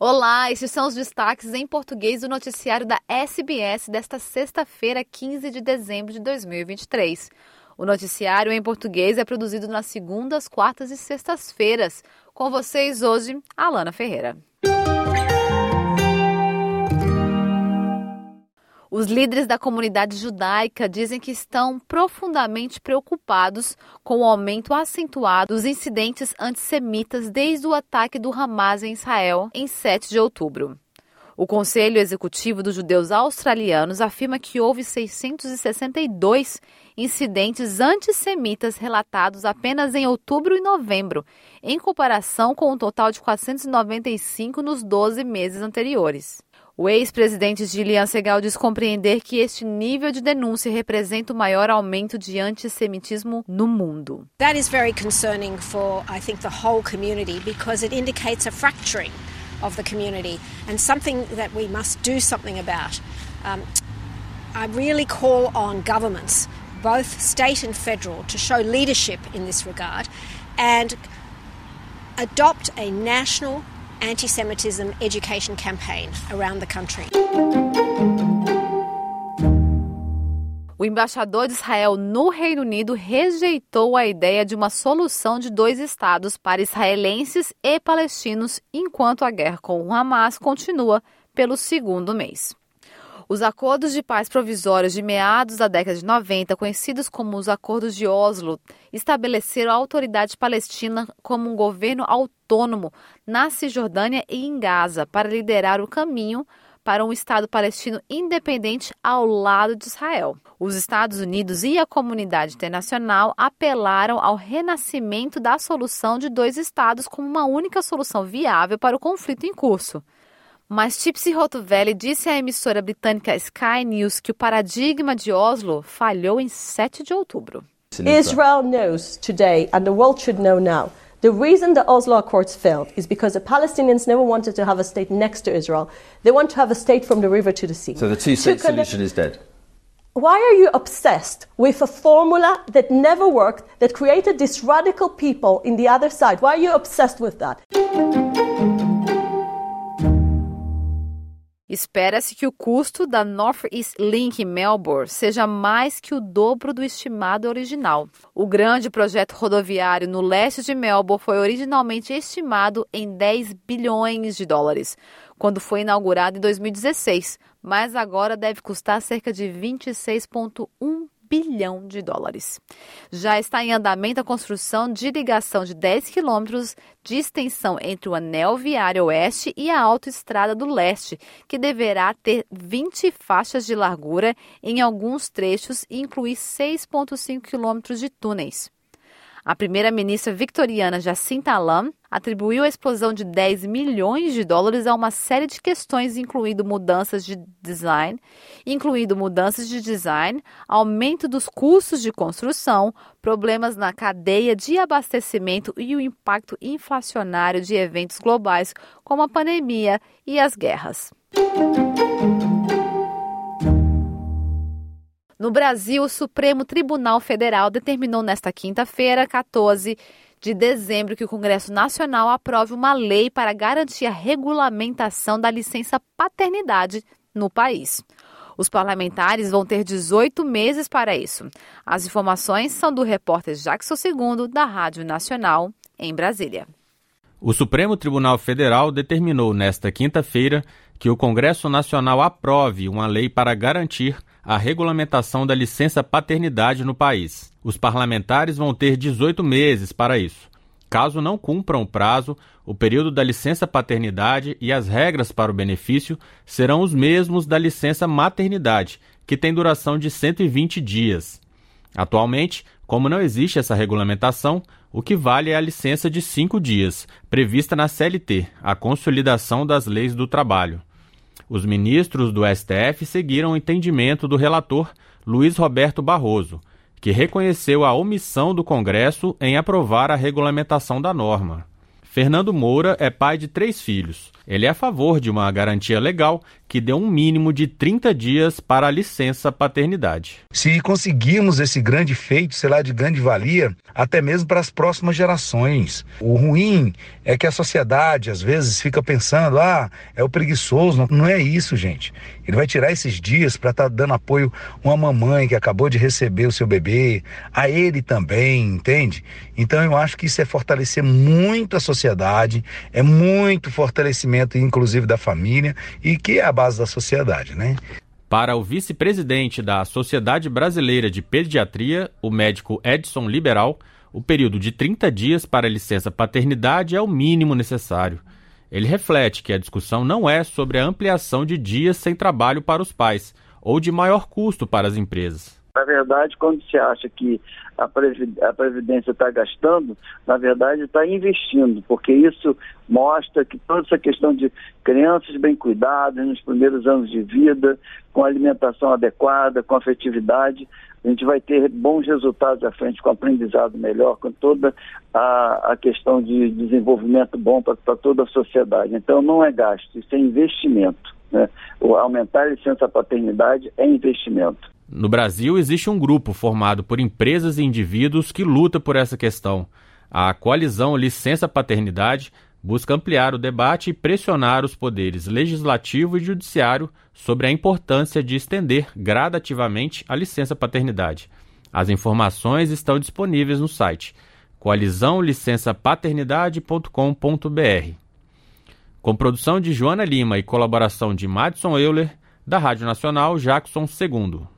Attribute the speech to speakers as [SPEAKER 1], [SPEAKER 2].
[SPEAKER 1] Olá, estes são os destaques em português do noticiário da SBS desta sexta-feira, 15 de dezembro de 2023. O noticiário em português é produzido nas segundas, quartas e sextas-feiras. Com vocês hoje, Alana Ferreira. Os líderes da comunidade judaica dizem que estão profundamente preocupados com o aumento acentuado dos incidentes antissemitas desde o ataque do Hamas em Israel em 7 de outubro. O Conselho Executivo dos Judeus Australianos afirma que houve 662 incidentes antissemitas relatados apenas em outubro e novembro, em comparação com um total de 495 nos 12 meses anteriores. O ex-presidente Gillian Segal diz compreender que este nível de denúncia representa o maior aumento de antissemitismo no mundo.
[SPEAKER 2] That is very concerning for I think the whole community because it indicates a fracturing of the community and something that we must do something about. Um, I really call on governments, both state and federal, to show leadership in this regard and adopt a national anti-Semitism education campaign around the country.
[SPEAKER 1] O embaixador de Israel no Reino Unido rejeitou a ideia de uma solução de dois estados para israelenses e palestinos enquanto a guerra com o Hamas continua pelo segundo mês. Os acordos de paz provisórios de meados da década de 90, conhecidos como os Acordos de Oslo, estabeleceram a autoridade palestina como um governo autônomo na Cisjordânia e em Gaza para liderar o caminho para um Estado palestino independente ao lado de Israel. Os Estados Unidos e a comunidade internacional apelaram ao renascimento da solução de dois Estados como uma única solução viável para o conflito em curso. Mas Tipsy Rotovelli disse à emissora britânica Sky News que o paradigma de Oslo falhou em 7 de outubro.
[SPEAKER 3] Israel knows today, and the world should know now, the reason the Oslo Accords failed is because the Palestinians never wanted to have a state next to Israel. They want to have a state from the river to the sea.
[SPEAKER 4] So the two-state solution is dead.
[SPEAKER 3] Why are you obsessed with a formula that never worked, that created these radical people in the other side? Why are you obsessed with that?
[SPEAKER 1] Espera-se que o custo da North East Link Melbourne seja mais que o dobro do estimado original. O grande projeto rodoviário no leste de Melbourne foi originalmente estimado em 10 bilhões de dólares, quando foi inaugurado em 2016, mas agora deve custar cerca de 26,1 bilhão de dólares. Já está em andamento a construção de ligação de 10 quilômetros de extensão entre o anel viário oeste e a autoestrada do leste, que deverá ter 20 faixas de largura em alguns trechos e incluir 6,5 quilômetros de túneis. A primeira-ministra victoriana Jacinta Lam atribuiu a explosão de 10 milhões de dólares a uma série de questões, incluindo mudanças de design, incluindo mudanças de design, aumento dos custos de construção, problemas na cadeia de abastecimento e o impacto inflacionário de eventos globais como a pandemia e as guerras. No Brasil, o Supremo Tribunal Federal determinou nesta quinta-feira, 14 de dezembro, que o Congresso Nacional aprove uma lei para garantir a regulamentação da licença paternidade no país. Os parlamentares vão ter 18 meses para isso. As informações são do repórter Jackson II, da Rádio Nacional, em Brasília.
[SPEAKER 5] O Supremo Tribunal Federal determinou nesta quinta-feira que o Congresso Nacional aprove uma lei para garantir a regulamentação da licença paternidade no país. Os parlamentares vão ter 18 meses para isso. Caso não cumpram o prazo, o período da licença paternidade e as regras para o benefício serão os mesmos da licença maternidade, que tem duração de 120 dias. Atualmente, como não existe essa regulamentação, o que vale é a licença de cinco dias, prevista na CLT, a Consolidação das Leis do Trabalho. Os ministros do STF seguiram o entendimento do relator Luiz Roberto Barroso, que reconheceu a omissão do Congresso em aprovar a regulamentação da norma. Fernando Moura é pai de três filhos. Ele é a favor de uma garantia legal que dê um mínimo de 30 dias para a licença paternidade.
[SPEAKER 6] Se conseguirmos esse grande feito, sei lá, de grande valia, até mesmo para as próximas gerações. O ruim é que a sociedade às vezes fica pensando, ah, é o preguiçoso. Não, é isso, gente. Ele vai tirar esses dias para estar tá dando apoio a uma mamãe que acabou de receber o seu bebê, a ele também, entende? Então eu acho que isso é fortalecer muito a sociedade, é muito fortalecimento, inclusive, da família e que é a base da sociedade, né?
[SPEAKER 5] Para o vice-presidente da Sociedade Brasileira de Pediatria, o médico Edson Liberal, o período de 30 dias para licença paternidade é o mínimo necessário. Ele reflete que a discussão não é sobre a ampliação de dias sem trabalho para os pais ou de maior custo para as empresas.
[SPEAKER 7] Na verdade, quando se acha que a, Previdência está gastando, na verdade está investindo, porque isso mostra que toda essa questão de crianças bem cuidadas nos primeiros anos de vida, com alimentação adequada, com afetividade, a gente vai ter bons resultados à frente, com aprendizado melhor, com toda a, a questão de desenvolvimento bom para toda a sociedade. Então não é gasto, isso é investimento. Né? O aumentar a licença paternidade é investimento.
[SPEAKER 5] No Brasil, existe um grupo formado por empresas e indivíduos que luta por essa questão. A coalizão Licença Paternidade busca ampliar o debate e pressionar os poderes legislativo e judiciário sobre a importância de estender gradativamente a licença paternidade. As informações estão disponíveis no site coalizãolicençapaternidade.com.br. Com produção de Joana Lima e colaboração de Madison Euler, da Rádio Nacional Jackson II.